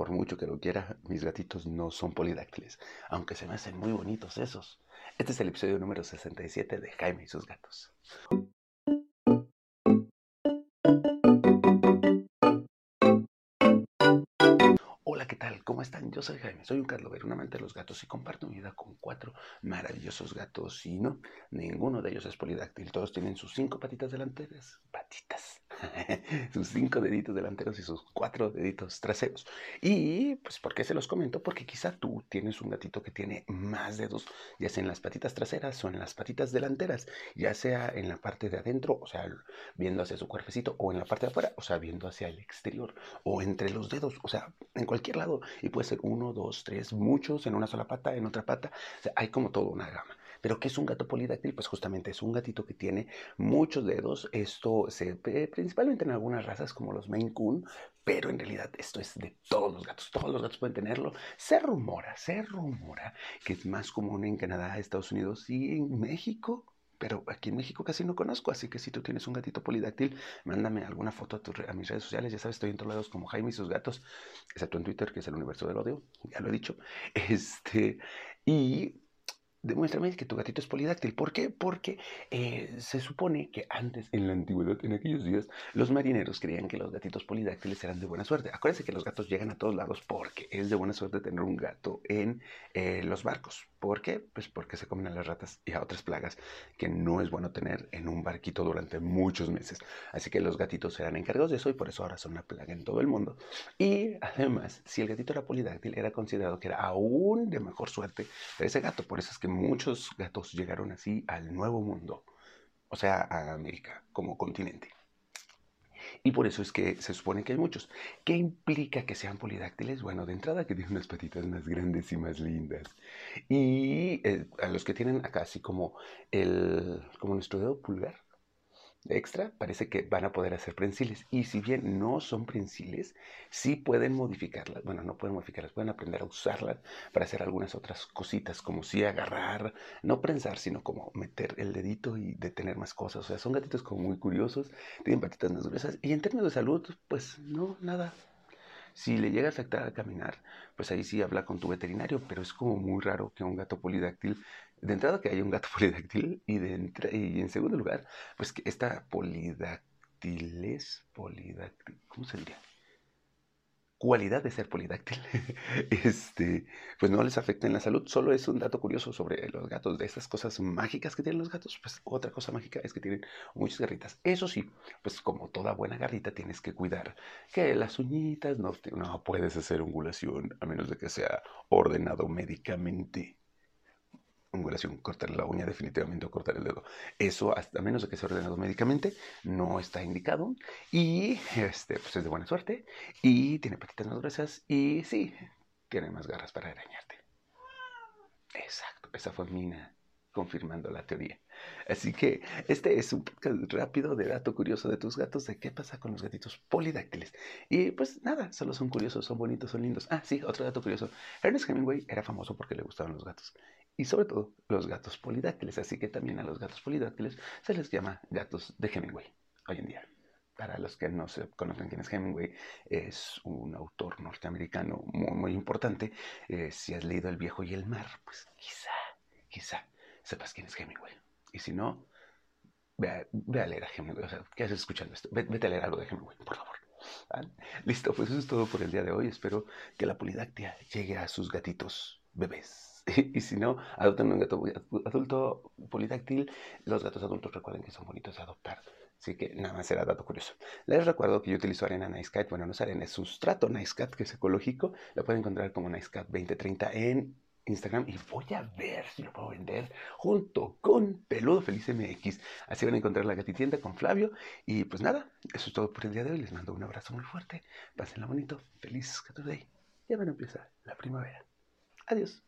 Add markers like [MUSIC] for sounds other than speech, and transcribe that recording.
por mucho que lo quiera, mis gatitos no son polidáctiles, aunque se me hacen muy bonitos esos. Este es el episodio número 67 de Jaime y sus gatos. Hola, ¿qué tal? ¿Cómo están? Yo soy Jaime, soy un Carlover, un amante de los gatos y comparto mi vida con cuatro maravillosos gatos. Y no, ninguno de ellos es polidáctil, todos tienen sus cinco patitas delanteras. Patitas [LAUGHS] sus cinco deditos delanteros y sus cuatro deditos traseros. Y pues, ¿por qué se los comento? Porque quizá tú tienes un gatito que tiene más dedos, ya sea en las patitas traseras o en las patitas delanteras, ya sea en la parte de adentro, o sea, viendo hacia su cuerpecito, o en la parte de afuera, o sea, viendo hacia el exterior, o entre los dedos, o sea, en cualquier lado. Y puede ser uno, dos, tres, muchos, en una sola pata, en otra pata. O sea, hay como toda una gama. Pero ¿qué es un gato polidáctil? Pues justamente es un gatito que tiene muchos dedos. Esto se principalmente en algunas razas como los Maine Coon, pero en realidad esto es de todos los gatos. Todos los gatos pueden tenerlo. Se rumora, se rumora que es más común en Canadá, Estados Unidos y en México pero aquí en México casi no conozco, así que si tú tienes un gatito polidáctil, mándame alguna foto a, a, mis redes sociales, ya sabes, estoy en todos lados como Jaime y sus gatos, excepto en Twitter, que es el universo del odio, ya lo he dicho, [LAUGHS] este, y demuéstrame que tu gatito es polidáctil. ¿Por qué? Porque eh, se supone que antes, en la antigüedad, en aquellos días, los marineros creían que los gatitos polidáctiles eran de buena suerte. Acuérdense que los gatos llegan a todos lados porque es de buena suerte tener un gato en eh, los barcos. ¿Por qué? Pues porque se comen a las ratas y a otras plagas que no es bueno tener en un barquito durante muchos meses. Así que los gatitos eran encargados de eso y por eso ahora son una plaga en todo el mundo. Y además, si el gatito era polidáctil, era considerado que era aún de mejor suerte ese gato. Por eso es que muchos gatos llegaron así al nuevo mundo, o sea, a América como continente. Y por eso es que se supone que hay muchos. ¿Qué implica que sean polidáctiles? Bueno, de entrada que tienen unas patitas más grandes y más lindas. Y eh, a los que tienen acá así como el, como nuestro dedo pulgar, extra, parece que van a poder hacer prensiles. Y si bien no son prensiles, sí pueden modificarlas. Bueno, no pueden modificarlas, pueden aprender a usarlas para hacer algunas otras cositas, como si agarrar, no prensar, sino como meter el dedito y detener más cosas. O sea, son gatitos como muy curiosos, tienen patitas más gruesas. Y en términos de salud, pues no, nada, si le llega a afectar al caminar, pues ahí sí habla con tu veterinario, pero es como muy raro que un gato polidáctil, de entrada que haya un gato [LAUGHS] polidáctil y, de y en segundo lugar, pues que esta polidáctiles, polidáctil, ¿cómo se diría? cualidad de ser polidáctil, [LAUGHS] este, pues no les afecta en la salud. Solo es un dato curioso sobre los gatos, de estas cosas mágicas que tienen los gatos. Pues otra cosa mágica es que tienen muchas garritas. Eso sí, pues como toda buena garrita tienes que cuidar que las uñitas no, no puedes hacer ungulación a menos de que sea ordenado médicamente cortar la uña definitivamente o cortar el dedo. Eso, hasta menos de que sea ordenado médicamente, no está indicado y este, pues es de buena suerte y tiene patitas más gruesas y sí, tiene más garras para arañarte. Exacto, esa fue Mina confirmando la teoría. Así que este es un podcast rápido de dato curioso de tus gatos, de qué pasa con los gatitos polidáctiles. Y pues nada, solo son curiosos, son bonitos, son lindos. Ah, sí, otro dato curioso. Ernest Hemingway era famoso porque le gustaban los gatos y sobre todo los gatos polidáctiles. Así que también a los gatos polidáctiles se les llama gatos de Hemingway hoy en día. Para los que no se conocen quién es Hemingway, es un autor norteamericano muy, muy importante. Eh, si has leído El viejo y el mar, pues quizá, quizá sepas quién es Hemingway. Y si no, ve a, leer a Hemingway. O sea, ¿qué haces escuchando esto? Vete, a leer algo de Hemingway, por favor. Listo, pues eso es todo por el día de hoy. Espero que la polidactia llegue a sus gatitos bebés. [LAUGHS] Y si no, adopten un gato adulto polidáctil. Los gatos adultos recuerden que son bonitos de adoptar. Así que nada más era dato curioso. Les recuerdo que yo utilizo arena Nice Cat. Bueno, no es arena, es sustrato Nice Cat, que es ecológico. Lo pueden encontrar como Nice Cat 2030 en Instagram y voy a ver si lo puedo vender junto con Peludo Feliz MX. Así van a encontrar la gatitienda con Flavio. Y pues nada, eso es todo por el día de hoy. Les mando un abrazo muy fuerte. Pásenla bonito. Feliz Gato Day. Ya van a empezar la primavera. Adeus.